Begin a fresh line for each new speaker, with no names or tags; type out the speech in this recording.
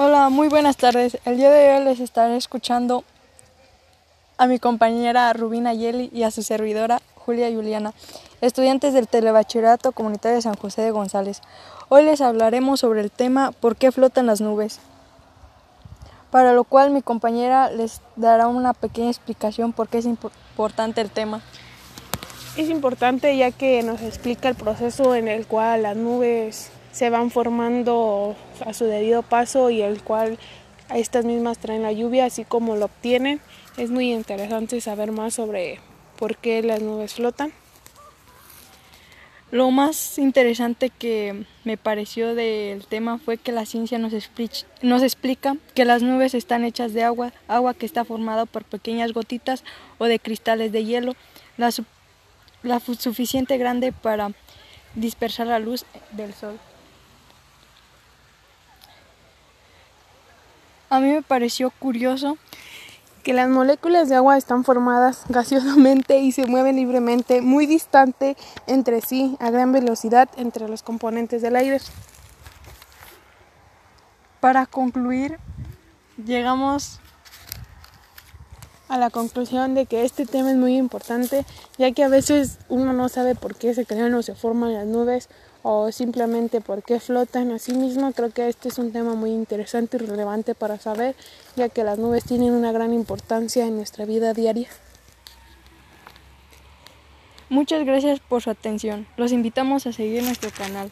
Hola, muy buenas tardes. El día de hoy les estaré escuchando a mi compañera Rubina Yeli y a su servidora Julia Juliana, estudiantes del Telebachillerato Comunitario de San José de González. Hoy les hablaremos sobre el tema ¿Por qué flotan las nubes? Para lo cual mi compañera les dará una pequeña explicación por qué es importante el tema.
Es importante ya que nos explica el proceso en el cual las nubes se van formando a su debido paso y el cual estas mismas traen la lluvia así como lo obtienen. Es muy interesante saber más sobre por qué las nubes flotan.
Lo más interesante que me pareció del tema fue que la ciencia nos, explica que las nubes están hechas de agua, agua que está formada por pequeñas gotitas o de cristales de hielo, la, la suficiente grande para dispersar la luz del sol. A mí me pareció curioso
que las moléculas de agua están formadas gaseosamente y se mueven libremente muy distante entre sí a gran velocidad entre los componentes del aire.
Para concluir, llegamos
a la conclusión de que este tema es muy importante, ya que a veces uno no sabe por qué se crean o se forman las nubes o simplemente por qué flotan. Asimismo, creo que este es un tema muy interesante y relevante para saber, ya que las nubes tienen una gran importancia en nuestra vida diaria.
Muchas gracias por su atención. Los invitamos a seguir nuestro canal.